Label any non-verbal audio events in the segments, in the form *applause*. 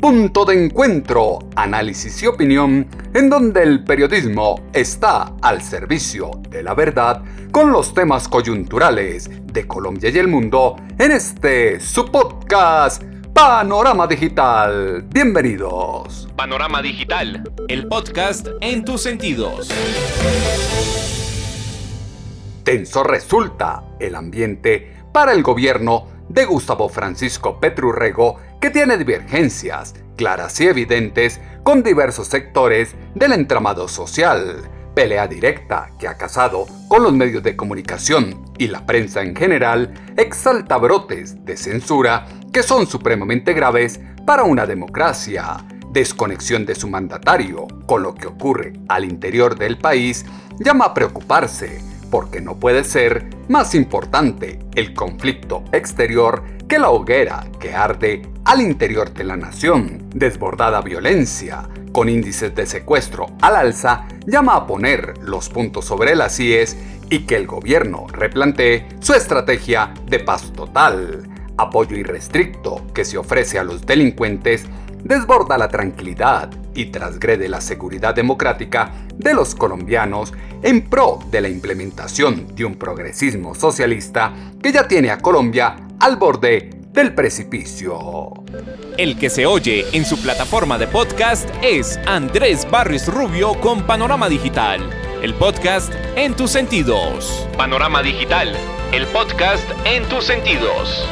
punto de encuentro, análisis y opinión, en donde el periodismo está al servicio de la verdad con los temas coyunturales de Colombia y el mundo en este su podcast Panorama Digital. Bienvenidos. Panorama Digital, el podcast en tus sentidos. Tenso resulta el ambiente para el gobierno de Gustavo Francisco Petrurrego que tiene divergencias claras y evidentes con diversos sectores del entramado social, pelea directa que ha casado con los medios de comunicación y la prensa en general, exalta brotes de censura que son supremamente graves para una democracia, desconexión de su mandatario con lo que ocurre al interior del país, llama a preocuparse porque no puede ser más importante el conflicto exterior que la hoguera que arde al interior de la nación. Desbordada violencia, con índices de secuestro al alza, llama a poner los puntos sobre las IES y que el gobierno replantee su estrategia de paz total. Apoyo irrestricto que se ofrece a los delincuentes desborda la tranquilidad y transgrede la seguridad democrática de los colombianos en pro de la implementación de un progresismo socialista que ya tiene a Colombia al borde del precipicio. El que se oye en su plataforma de podcast es Andrés Barris Rubio con Panorama Digital, el podcast en tus sentidos. Panorama Digital, el podcast en tus sentidos.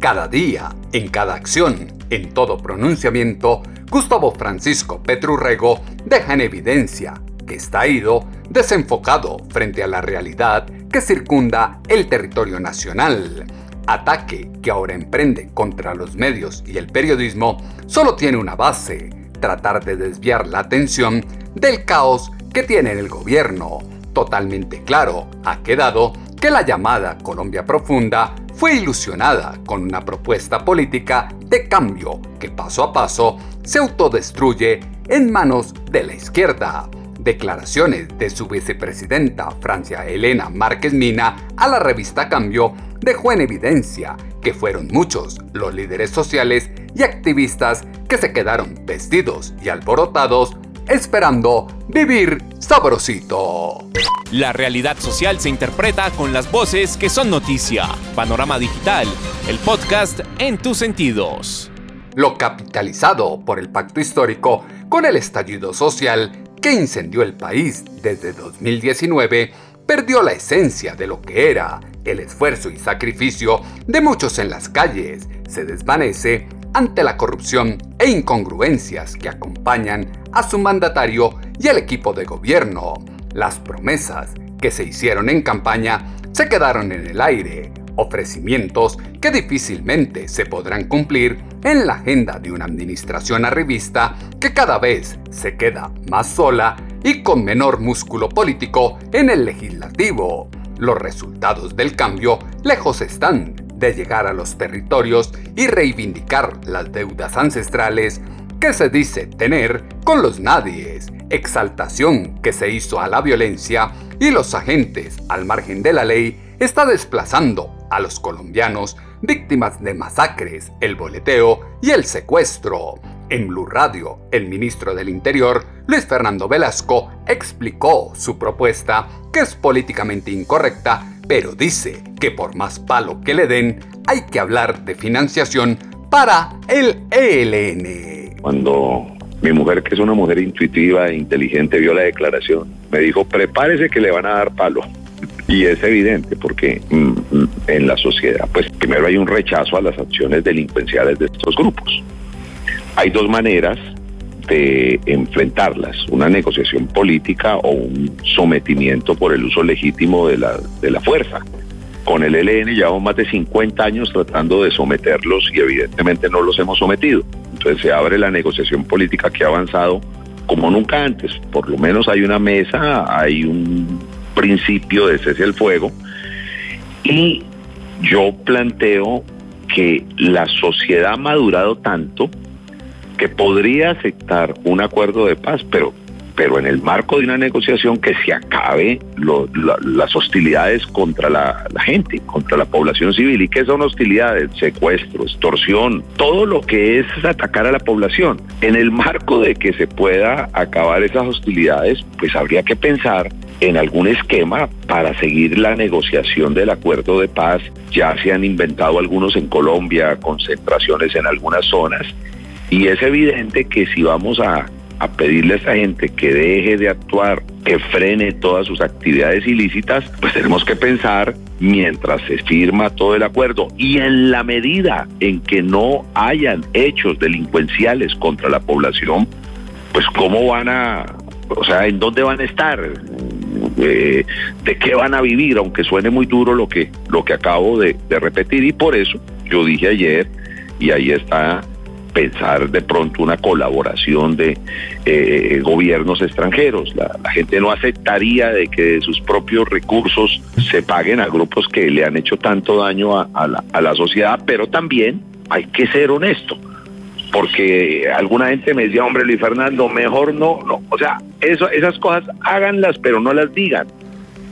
Cada día, en cada acción, en todo pronunciamiento, Gustavo Francisco Petrurrego deja en evidencia que está ido desenfocado frente a la realidad que circunda el territorio nacional. Ataque que ahora emprende contra los medios y el periodismo solo tiene una base, tratar de desviar la atención del caos que tiene el gobierno. Totalmente claro ha quedado que la llamada Colombia Profunda fue ilusionada con una propuesta política de cambio que paso a paso se autodestruye en manos de la izquierda. Declaraciones de su vicepresidenta Francia Elena Márquez Mina a la revista Cambio dejó en evidencia que fueron muchos los líderes sociales y activistas que se quedaron vestidos y alborotados esperando vivir sabrosito. La realidad social se interpreta con las voces que son noticia. Panorama Digital, el podcast en tus sentidos. Lo capitalizado por el pacto histórico con el estallido social que incendió el país desde 2019 perdió la esencia de lo que era el esfuerzo y sacrificio de muchos en las calles, se desvanece ante la corrupción e incongruencias que acompañan a su mandatario y al equipo de gobierno. Las promesas que se hicieron en campaña se quedaron en el aire, ofrecimientos que difícilmente se podrán cumplir en la agenda de una administración arribista que cada vez se queda más sola y con menor músculo político en el legislativo. Los resultados del cambio lejos están de llegar a los territorios y reivindicar las deudas ancestrales que se dice tener con los nadies, exaltación que se hizo a la violencia y los agentes al margen de la ley está desplazando a los colombianos víctimas de masacres, el boleteo y el secuestro. En Blue Radio, el ministro del Interior, Luis Fernando Velasco, explicó su propuesta, que es políticamente incorrecta, pero dice que por más palo que le den, hay que hablar de financiación para el ELN. Cuando Mi mujer, que es una mujer intuitiva e inteligente, vio la declaración. Me dijo, prepárese que le van a dar palo. Y es evidente porque mm, mm, en la sociedad, pues primero hay un rechazo a las acciones delincuenciales de estos grupos. Hay dos maneras de enfrentarlas, una negociación política o un sometimiento por el uso legítimo de la, de la fuerza. Con el ELN llevamos más de 50 años tratando de someterlos y evidentemente no los hemos sometido. Entonces se abre la negociación política que ha avanzado como nunca antes. Por lo menos hay una mesa, hay un principio de cese al fuego y yo planteo que la sociedad ha madurado tanto que podría aceptar un acuerdo de paz, pero pero en el marco de una negociación que se acabe las hostilidades contra la, gente, contra la población civil. ¿Y qué son hostilidades? Secuestro, extorsión, todo lo que es atacar a la población. En el marco de que se pueda acabar esas hostilidades, pues habría que pensar en algún esquema para seguir la negociación del acuerdo de paz. Ya se han inventado algunos en Colombia, concentraciones en algunas zonas. Y es evidente que si vamos a a pedirle a esa gente que deje de actuar, que frene todas sus actividades ilícitas, pues tenemos que pensar mientras se firma todo el acuerdo y en la medida en que no hayan hechos delincuenciales contra la población, pues cómo van a, o sea, en dónde van a estar, eh, de qué van a vivir, aunque suene muy duro lo que, lo que acabo de, repetir y por eso yo dije ayer, y ahí está pensar de pronto una colaboración de eh, gobiernos extranjeros. La, gente no aceptaría de que de sus propios recursos se paguen a grupos que le han hecho tanto daño a, la, a la sociedad, pero también hay que ser honesto porque alguna gente me decía, hombre Luis Fernando, mejor no, no, o sea, eso, esas cosas háganlas, pero no las digan.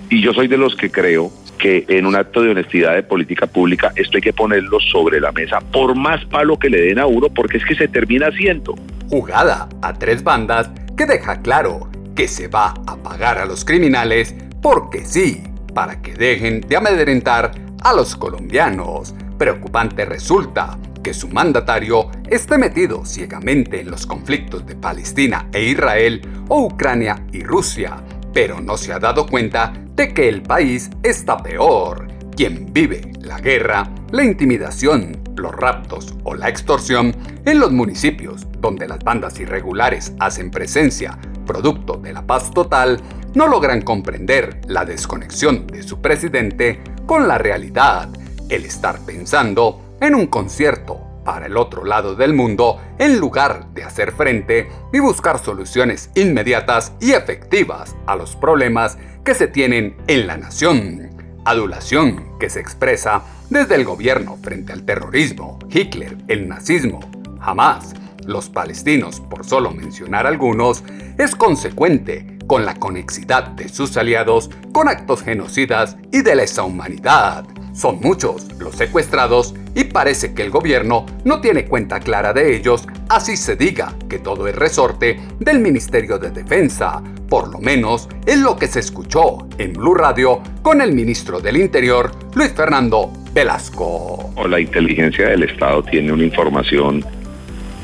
Y yo soy de los que creo que en un acto de honestidad de política pública esto hay que ponerlo sobre la mesa, por más palo que le den a uno, porque es que se termina haciendo. Jugada a tres bandas que deja claro que se va a pagar a los criminales porque sí, para que dejen de amedrentar a los colombianos. Preocupante resulta que su mandatario esté metido ciegamente en los conflictos de Palestina e Israel o Ucrania y Rusia, pero no se ha dado cuenta de que el país está peor. Quien vive la guerra, la intimidación, los raptos o la extorsión en los municipios donde las bandas irregulares hacen presencia, producto de la paz total, no logran comprender la desconexión de su presidente con la realidad, el estar pensando en un concierto para el otro lado del mundo en lugar de hacer frente y buscar soluciones inmediatas y efectivas a los problemas que se tienen en la nación. Adulación que se expresa desde el gobierno frente al terrorismo, Hitler, el nazismo, jamás los palestinos, por solo mencionar algunos, es consecuente con la conexidad de sus aliados con actos genocidas y de lesa humanidad. Son muchos los secuestrados y parece que el gobierno no tiene cuenta clara de ellos, así se diga que todo es resorte del Ministerio de Defensa. Por lo menos es lo que se escuchó en Blue Radio con el ministro del Interior, Luis Fernando Velasco. La inteligencia del Estado tiene una información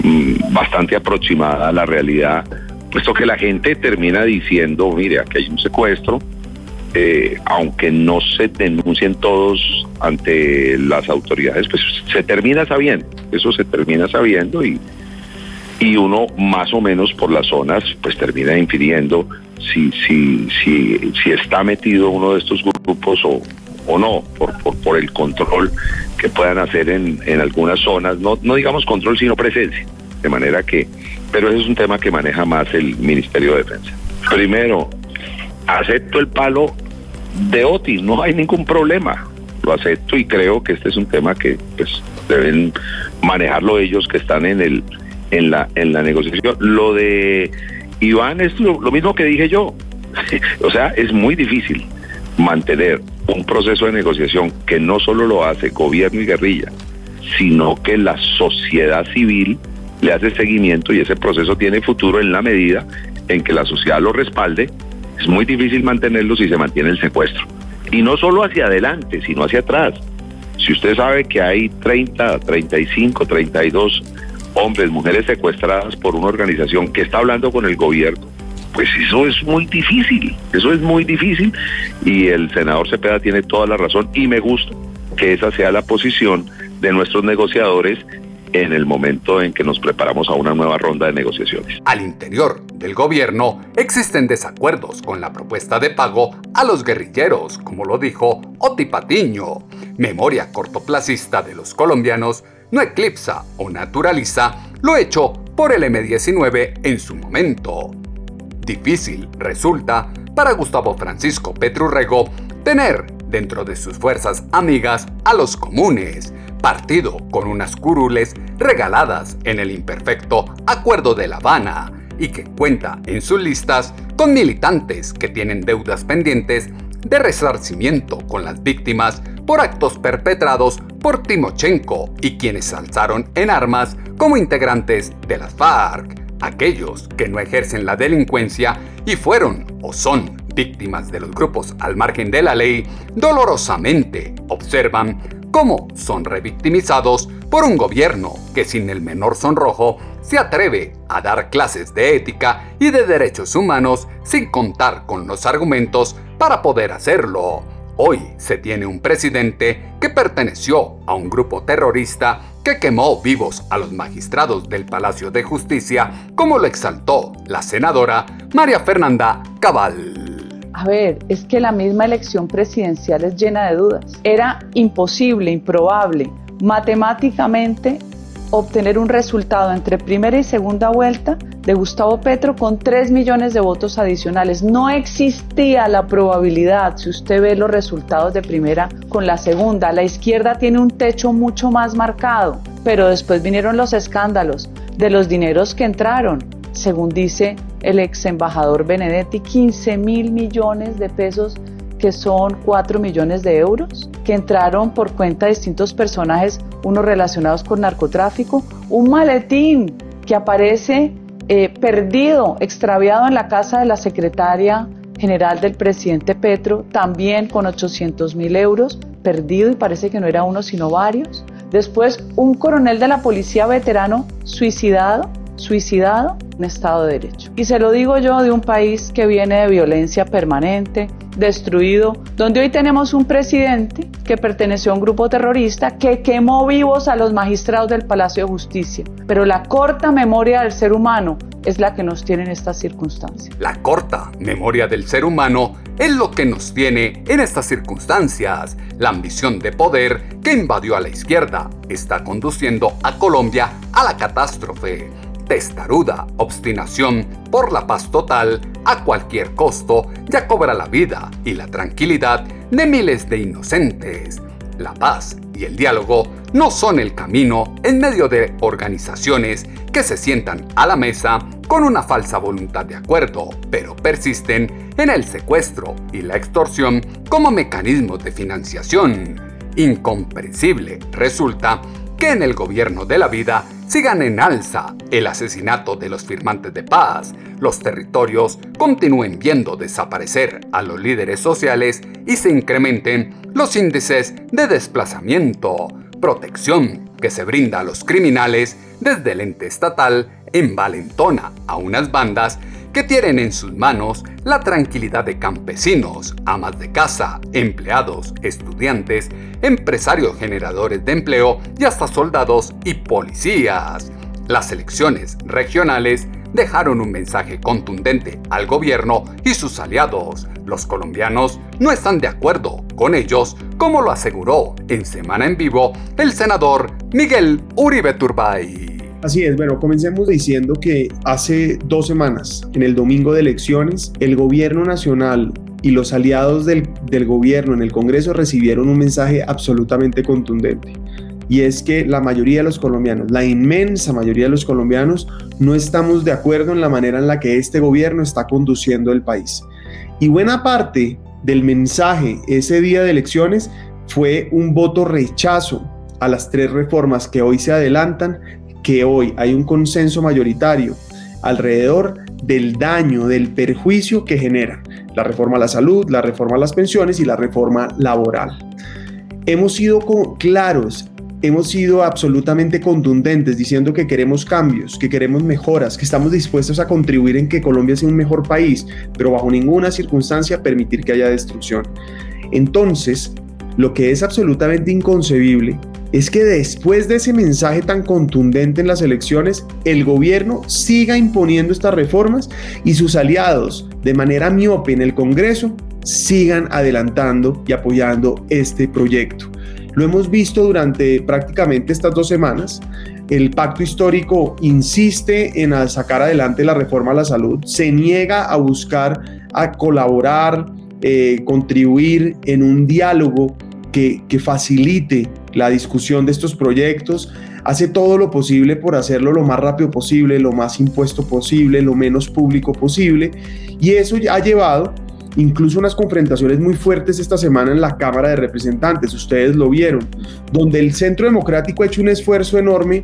mm, bastante aproximada a la realidad, puesto que la gente termina diciendo, mire, aquí hay un secuestro, eh, aunque no se denuncien todos ante las autoridades, pues se termina sabiendo, eso se termina sabiendo y, y uno más o menos por las zonas pues termina infiriendo si, si, si, si está metido uno de estos grupos o, o no, por, por, por, el control que puedan hacer en, en algunas zonas, no, no digamos control, sino presencia. De manera que, pero ese es un tema que maneja más el Ministerio de Defensa. Primero, acepto el palo de Otis, no hay ningún problema. Lo acepto y creo que este es un tema que pues deben manejarlo ellos que están en el en la en la negociación. Lo de Iván es lo, mismo que dije yo. *laughs* o sea, es muy difícil mantener un proceso de negociación que no solo lo hace gobierno y guerrilla, sino que la sociedad civil le hace seguimiento y ese proceso tiene futuro en la medida en que la sociedad lo respalde es muy difícil mantenerlo si se mantiene el secuestro. Y no solo hacia adelante, sino hacia atrás. Si usted sabe que hay 30, 35, 32 hombres, mujeres secuestradas por una organización que está hablando con el gobierno, pues eso es muy difícil, eso es muy difícil y el senador Cepeda tiene toda la razón y me gusta que esa sea la posición de nuestros negociadores en el momento en que nos preparamos a una nueva ronda de negociaciones. Al interior del gobierno existen desacuerdos con la propuesta de pago a los guerrilleros, como lo dijo Oti Patiño. Memoria cortoplacista de los colombianos no eclipsa o naturaliza lo hecho por el M-19 en su momento. Difícil resulta para Gustavo Francisco Petrurrego tener dentro de sus fuerzas amigas a los comunes, partido con unas curules regaladas en el imperfecto Acuerdo de La Habana y que cuenta en sus listas con militantes que tienen deudas pendientes de resarcimiento con las víctimas por actos perpetrados por Timochenko y quienes alzaron en armas como integrantes de las FARC, aquellos que no ejercen la delincuencia y fueron o son víctimas de los grupos al margen de la ley, dolorosamente observan cómo son revictimizados por un gobierno que sin el menor sonrojo se atreve a dar clases de ética y de derechos humanos sin contar con los argumentos para poder hacerlo. Hoy se tiene un presidente que perteneció a un grupo terrorista que quemó vivos a los magistrados del Palacio de Justicia, como lo exaltó la senadora María Fernanda Cabal. A ver, es que la misma elección presidencial es llena de dudas. Era imposible, improbable, matemáticamente obtener un resultado entre primera y segunda vuelta de Gustavo Petro con 3 millones de votos adicionales. No existía la probabilidad, si usted ve los resultados de primera con la segunda. La izquierda tiene un techo mucho más marcado, pero después vinieron los escándalos de los dineros que entraron, según dice el ex embajador Benedetti, 15 mil millones de pesos que son 4 millones de euros, que entraron por cuenta de distintos personajes, unos relacionados con narcotráfico, un maletín que aparece eh, perdido, extraviado en la casa de la secretaria general del presidente Petro, también con 800 mil euros, perdido y parece que no era uno sino varios. Después, un coronel de la policía veterano suicidado, suicidado en Estado de Derecho. Y se lo digo yo de un país que viene de violencia permanente, destruido, donde hoy tenemos un presidente que perteneció a un grupo terrorista que quemó vivos a los magistrados del Palacio de Justicia. Pero la corta memoria del ser humano es la que nos tiene en estas circunstancias. La corta memoria del ser humano es lo que nos tiene en estas circunstancias. La ambición de poder que invadió a la izquierda está conduciendo a Colombia a la catástrofe testaruda obstinación por la paz total a cualquier costo ya cobra la vida y la tranquilidad de miles de inocentes. La paz y el diálogo no son el camino en medio de organizaciones que se sientan a la mesa con una falsa voluntad de acuerdo, pero persisten en el secuestro y la extorsión como mecanismos de financiación. Incomprensible resulta que en el gobierno de la vida sigan en alza el asesinato de los firmantes de paz, los territorios continúen viendo desaparecer a los líderes sociales y se incrementen los índices de desplazamiento, protección que se brinda a los criminales desde el ente estatal envalentona a unas bandas que tienen en sus manos la tranquilidad de campesinos, amas de casa, empleados, estudiantes, empresarios generadores de empleo y hasta soldados y policías. Las elecciones regionales dejaron un mensaje contundente al gobierno y sus aliados. Los colombianos no están de acuerdo con ellos, como lo aseguró en Semana en Vivo el senador Miguel Uribe Turbay. Así es, bueno, comencemos diciendo que hace dos semanas, en el domingo de elecciones, el gobierno nacional y los aliados del, gobierno en el Congreso recibieron un mensaje absolutamente contundente. Y es que la mayoría de los colombianos, la inmensa mayoría de los colombianos, no estamos de acuerdo en la manera en la que este gobierno está conduciendo el país. Y buena parte del mensaje ese día de elecciones fue un voto rechazo a las tres reformas que hoy se adelantan que hoy hay un consenso mayoritario alrededor del daño, del perjuicio que genera la reforma a la salud, la reforma a las pensiones y la reforma laboral. Hemos sido claros hemos sido absolutamente contundentes diciendo que queremos cambios, que queremos mejoras, que estamos dispuestos a contribuir en que Colombia sea un mejor país, pero bajo ninguna circunstancia permitir que haya destrucción. Entonces, lo que es absolutamente inconcebible es que después de ese mensaje tan contundente en las elecciones, el gobierno siga imponiendo estas reformas y sus aliados, de manera miope en el Congreso, sigan adelantando y apoyando este proyecto. Lo hemos visto durante prácticamente estas dos semanas. El pacto histórico insiste en sacar adelante la reforma a la salud, se niega a buscar, a colaborar, eh, contribuir en un diálogo que, que facilite la discusión de estos proyectos, hace todo lo posible por hacerlo lo más rápido posible, lo más impuesto posible, lo menos público posible, y eso ha llevado incluso unas confrontaciones muy fuertes esta semana en la Cámara de Representantes, ustedes lo vieron, donde el Centro Democrático ha hecho un esfuerzo enorme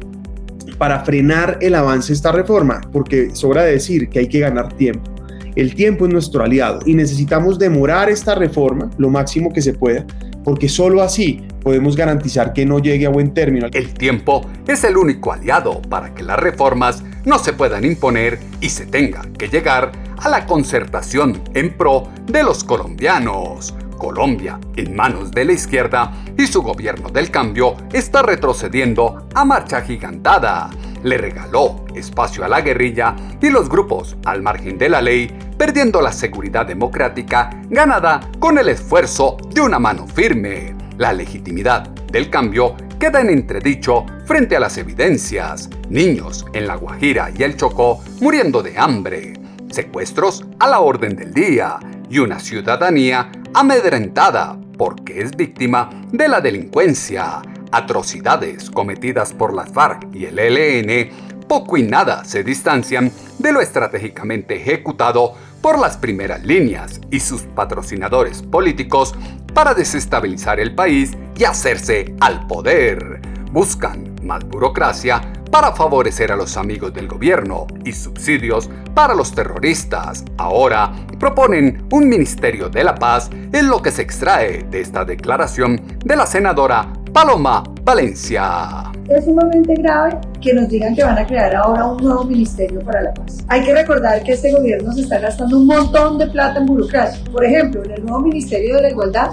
para frenar el avance de esta reforma, porque sobra decir que hay que ganar tiempo. El tiempo es nuestro aliado y necesitamos demorar esta reforma lo máximo que se pueda, porque solo así podemos garantizar que no llegue a buen término. El tiempo es el único aliado para que las reformas no se puedan imponer y se tenga que llegar a la concertación en pro de los colombianos. Colombia, en manos de la izquierda y su gobierno del cambio, está retrocediendo a marcha gigantada. Le regaló espacio a la guerrilla y los grupos al margen de la ley, perdiendo la seguridad democrática ganada con el esfuerzo de una mano firme. La legitimidad del cambio queda en entredicho frente a las evidencias. Niños en La Guajira y el Chocó muriendo de hambre secuestros a la orden del día y una ciudadanía amedrentada porque es víctima de la delincuencia, atrocidades cometidas por las FARC y el ELN, poco y nada se distancian de lo estratégicamente ejecutado por las primeras líneas y sus patrocinadores políticos para desestabilizar el país y hacerse al poder. Buscan más burocracia para favorecer a los amigos del gobierno y subsidios para los terroristas. Ahora proponen un Ministerio de la Paz en lo que se extrae de esta declaración de la senadora Paloma Valencia. Es sumamente grave que nos digan que van a crear ahora un nuevo Ministerio para la Paz. Hay que recordar que este gobierno se está gastando un montón de plata en burocracia. Por ejemplo, en el nuevo Ministerio de la Igualdad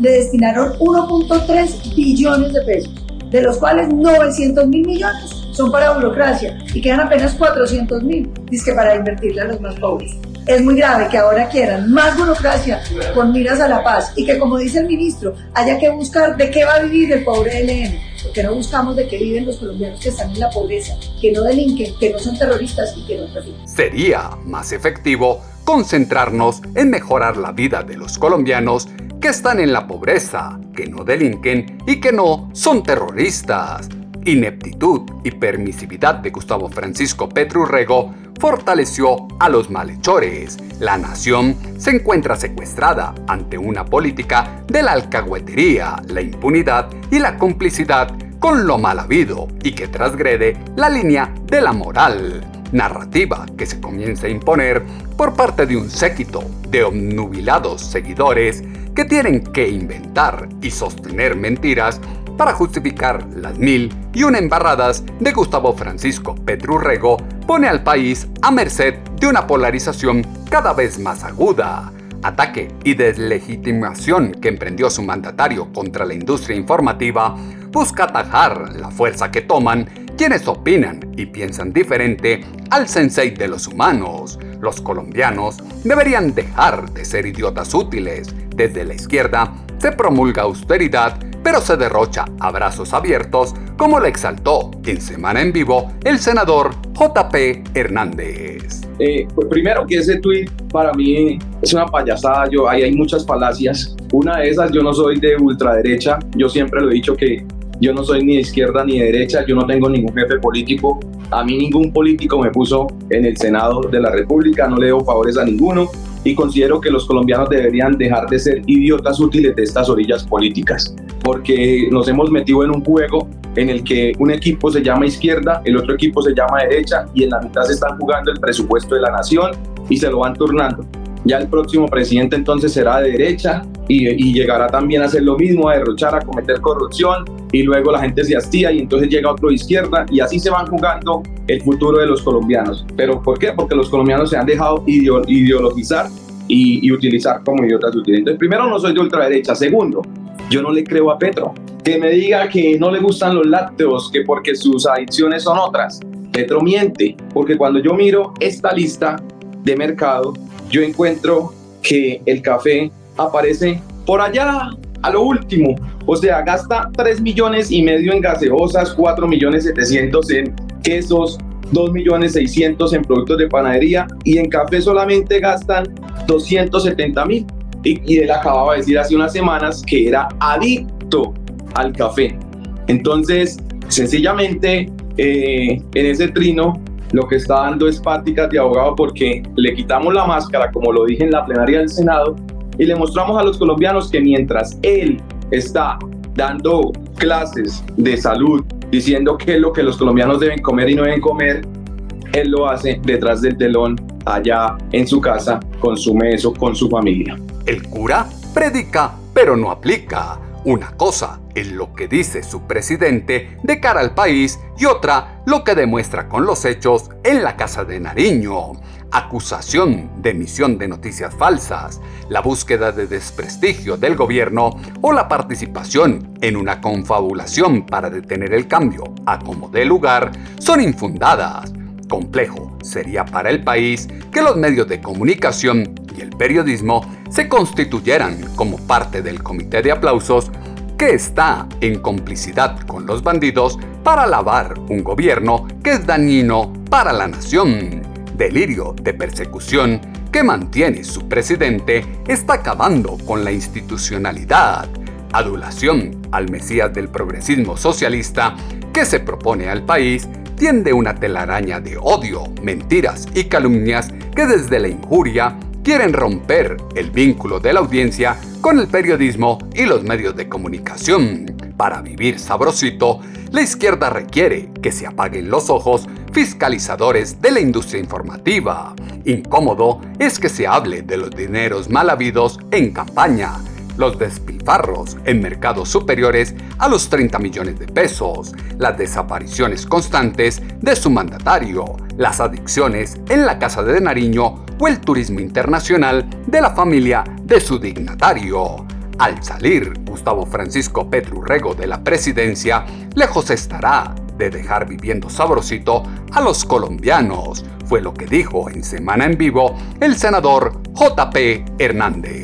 le destinaron 1.3 billones de pesos, de los cuales 900 mil millones son para burocracia y quedan apenas 400 mil, dice para invertirle a los más pobres. Es muy grave que ahora quieran más burocracia con miras a la paz y que, como dice el ministro, haya que buscar de qué va a vivir el pobre LN, porque no buscamos de qué viven los colombianos que están en la pobreza, que no delinquen, que no son terroristas y que no trafican. Sería más efectivo concentrarnos en mejorar la vida de los colombianos que están en la pobreza, que no delinquen y que no son terroristas ineptitud y permisividad de Gustavo Francisco Petrurrego fortaleció a los malhechores. La nación se encuentra secuestrada ante una política de la alcahuetería, la impunidad y la complicidad con lo mal habido y que transgrede la línea de la moral. Narrativa que se comienza a imponer por parte de un séquito de obnubilados seguidores que tienen que inventar y sostener mentiras para justificar las mil y una embarradas de Gustavo Francisco Petrurrego pone al país a merced de una polarización cada vez más aguda. Ataque y deslegitimación que emprendió su mandatario contra la industria informativa busca atajar la fuerza que toman quienes opinan y piensan diferente al sensei de los humanos. Los colombianos deberían dejar de ser idiotas útiles. Desde la izquierda se promulga austeridad pero se derrocha abrazos abiertos, como lo exaltó en Semana en Vivo el senador JP Hernández. Eh, pues primero que ese tweet para mí es una payasada, yo, ahí hay muchas falacias. Una de esas, yo no soy de ultraderecha, yo siempre lo he dicho que yo no soy ni de izquierda ni de derecha, yo no tengo ningún jefe político, a mí ningún político me puso en el Senado de la República, no le debo favores a ninguno. Y considero que los colombianos deberían dejar de ser idiotas útiles de estas orillas políticas, porque nos hemos metido en un juego en el que un equipo se llama izquierda, el otro equipo se llama derecha y en la mitad se están jugando el presupuesto de la nación y se lo van turnando. ya el próximo presidente entonces será de derecha y, llegará también a hacer lo mismo, a derrochar, a cometer corrupción y luego la gente se hastía y entonces llega otro de izquierda y así se van jugando el futuro de los colombianos. ¿Pero por qué? Porque los colombianos se han dejado ideologizar y, utilizar como idiotas útiles. Entonces, primero, no soy de ultraderecha. Segundo, yo no le creo a Petro. Que me diga que no le gustan los lácteos, que porque sus adicciones son otras. Petro miente, porque cuando yo miro esta lista de mercado, yo encuentro que el café aparece por allá a lo último. O sea, gasta 3 millones y medio en gaseosas, 4 millones 700 en quesos, 2 millones 600 en productos de panadería y en café solamente gastan 270 mil. Y, él acababa de decir hace unas semanas que era adicto al café. Entonces, sencillamente, eh, en ese trino, lo que está dando es prácticas de abogado porque le quitamos la máscara, como lo dije en la plenaria del Senado, y le mostramos a los colombianos que mientras él está dando clases de salud, diciendo qué es lo que los colombianos deben comer y no deben comer, él lo hace detrás del telón, allá en su casa, consume eso con su familia. El cura predica, pero no aplica. Una cosa es lo que dice su presidente de cara al país y otra lo que demuestra con los hechos en la Casa de Nariño. Acusación de emisión de noticias falsas, la búsqueda de desprestigio del gobierno o la participación en una confabulación para detener el cambio a como dé lugar son infundadas. Complejo sería para el país que los medios de comunicación y el periodismo se constituyeran como parte del comité de aplausos que está en complicidad con los bandidos para lavar un gobierno que es dañino para la nación. Delirio de persecución que mantiene su presidente está acabando con la institucionalidad. Adulación al Mesías del progresismo socialista que se propone al país tiende una telaraña de odio, mentiras y calumnias que desde la injuria quieren romper el vínculo de la audiencia con el periodismo y los medios de comunicación. Para vivir sabrosito, la izquierda requiere que se apaguen los ojos fiscalizadores de la industria informativa. Incómodo es que se hable de los dineros mal habidos en campaña los despilfarros en mercados superiores a los 30 millones de pesos, las desapariciones constantes de su mandatario, las adicciones en la Casa de Nariño o el turismo internacional de la familia de su dignatario. Al salir Gustavo Francisco Rego de la presidencia, lejos estará de dejar viviendo sabrosito a los colombianos, fue lo que dijo en Semana en Vivo el senador JP Hernández.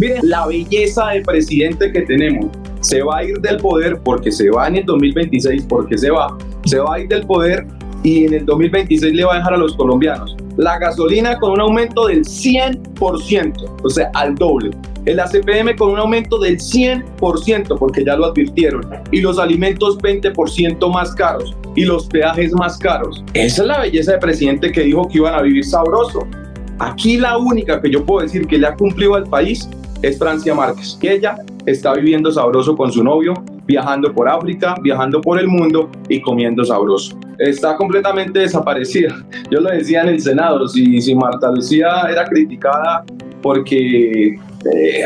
Miren la belleza del presidente que tenemos. Se va a ir del poder porque se va en el 2026, porque se va. Se va a ir del poder y en el 2026 le va a dejar a los colombianos la gasolina con un aumento del 100%, o sea, al doble. El ACPM con un aumento del 100%, porque ya lo advirtieron. Y los alimentos 20% más caros. Y los peajes más caros. Esa es la belleza del presidente que dijo que iban a vivir sabroso. Aquí la única que yo puedo decir que le ha cumplido al país es Francia Márquez, que ella está viviendo sabroso con su novio, viajando por África, viajando por el mundo y comiendo sabroso. Está completamente desaparecida. Yo lo decía en el Senado, si, si Marta Lucía era criticada porque eh,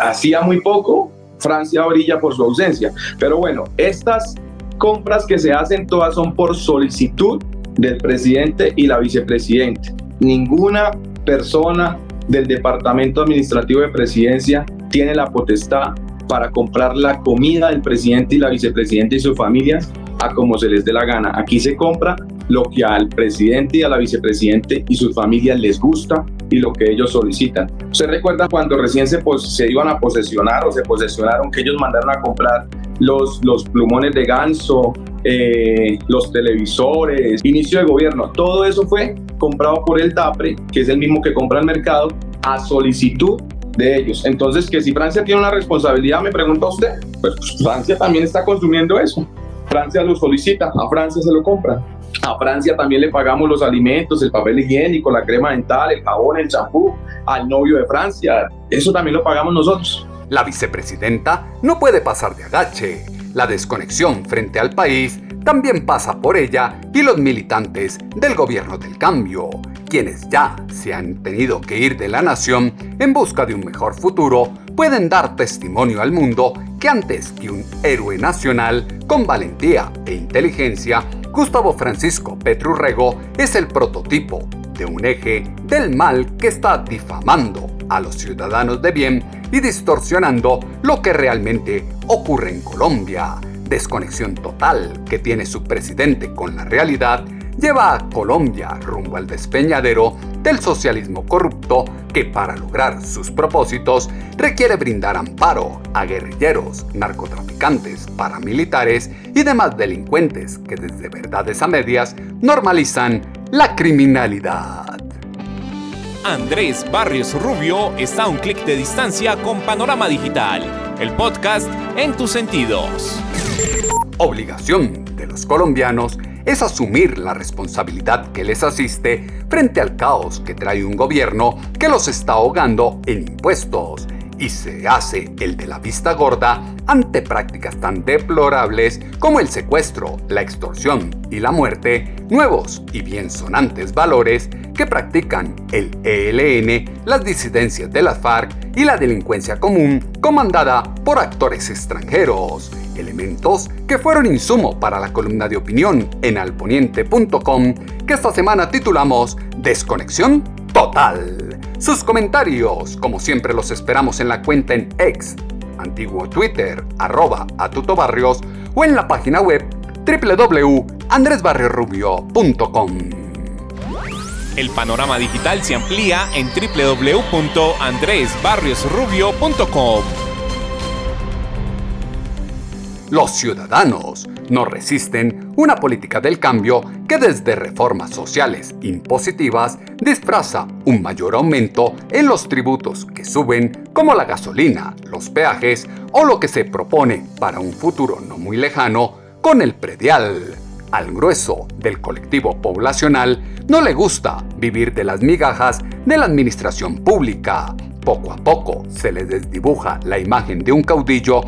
hacía muy poco, Francia brilla por su ausencia. Pero bueno, estas compras que se hacen todas son por solicitud del presidente y la vicepresidente. Ninguna persona del Departamento Administrativo de Presidencia tiene la potestad para comprar la comida del presidente y la vicepresidenta y sus familias a como se les dé la gana. Aquí se compra lo que al presidente y a la vicepresidente y sus familias les gusta y lo que ellos solicitan. ¿Se recuerda cuando recién se, se iban a posesionar o se posesionaron que ellos mandaron a comprar los, los plumones de ganso, eh, los televisores, inicio de gobierno? Todo eso fue comprado por el TAPRE, que es el mismo que compra el mercado, a solicitud de ellos. Entonces, que si Francia tiene una responsabilidad, me pregunta usted, pues Francia también está consumiendo eso. Francia lo solicita, a Francia se lo compra. A Francia también le pagamos los alimentos, el papel higiénico, la crema dental, el jabón, el champú, al novio de Francia. Eso también lo pagamos nosotros. La vicepresidenta no puede pasar de agache. La desconexión frente al país también pasa por ella y los militantes del gobierno del cambio. quienes ya se han tenido que ir de la nación en busca de un mejor futuro, pueden dar testimonio al mundo que antes que un héroe nacional con valentía e inteligencia, Gustavo Francisco Petrurrego es el prototipo de un eje del mal que está difamando a los ciudadanos de bien y distorsionando lo que realmente ocurre en Colombia. Desconexión total que tiene su presidente con la realidad lleva a Colombia rumbo al despeñadero del socialismo corrupto que para lograr sus propósitos requiere brindar amparo a guerrilleros, narcotraficantes, paramilitares y demás delincuentes que desde verdades a medias normalizan la criminalidad. Andrés Barrios Rubio está a un clic de distancia con Panorama Digital, el podcast en tus sentidos. Obligación de los colombianos es asumir la responsabilidad que les asiste frente al caos que trae un gobierno que los está ahogando en impuestos y se hace el de la vista gorda ante prácticas tan deplorables como el secuestro, la extorsión y la muerte, nuevos y bien sonantes valores que practican el ELN, las disidencias de las FARC y la delincuencia común comandada por actores extranjeros, elementos que fueron insumo para la columna de opinión en alponiente.com que esta semana titulamos Desconexión Total. Sus comentarios, como siempre, los esperamos en la cuenta en ex, antiguo Twitter, arroba atutobarrios o en la página web www.andresbarriorubio.com. El panorama digital se amplía en www.andresbarriosrubio.com. Los ciudadanos no resisten una política del cambio que desde reformas sociales impositivas disfraza un mayor aumento en los tributos que suben como la gasolina, los peajes o lo que se propone para un futuro no muy lejano con el predial. Al grueso del colectivo poblacional no le gusta vivir de las migajas de la administración pública. Poco a poco se le desdibuja la imagen de un caudillo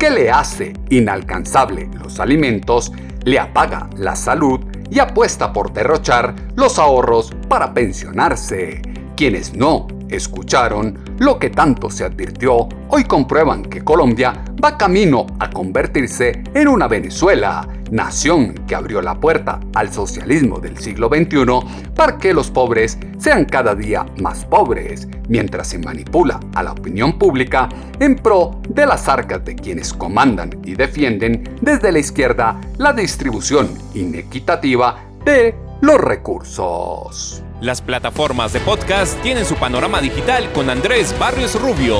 que le hace inalcanzable los alimentos, le apaga la salud y apuesta por derrochar los ahorros para pensionarse. Quienes no escucharon lo que tanto se advirtió, hoy comprueban que Colombia va camino a convertirse en una Venezuela, nación que abrió la puerta al socialismo del siglo XXI para que los pobres sean cada día más pobres, mientras se manipula a la opinión pública en pro de las arcas de quienes comandan y defienden desde la izquierda la distribución inequitativa de los recursos. Las plataformas de podcast tienen su panorama digital con Andrés Barrios Rubio.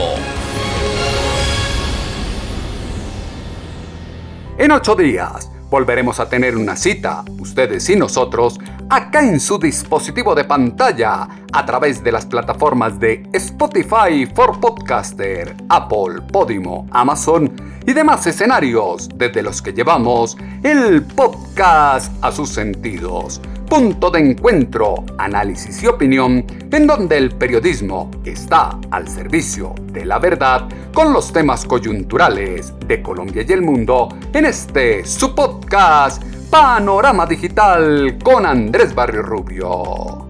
En ocho días volveremos a tener una cita, ustedes y nosotros, acá en su dispositivo de pantalla, a través de las plataformas de Spotify for Podcaster, Apple, Podimo, Amazon y demás escenarios desde los que llevamos el podcast a sus sentidos punto de encuentro, análisis y opinión, en donde el periodismo está al servicio de la verdad con los temas coyunturales de Colombia y el mundo en este su podcast Panorama Digital con Andrés Barrio Rubio.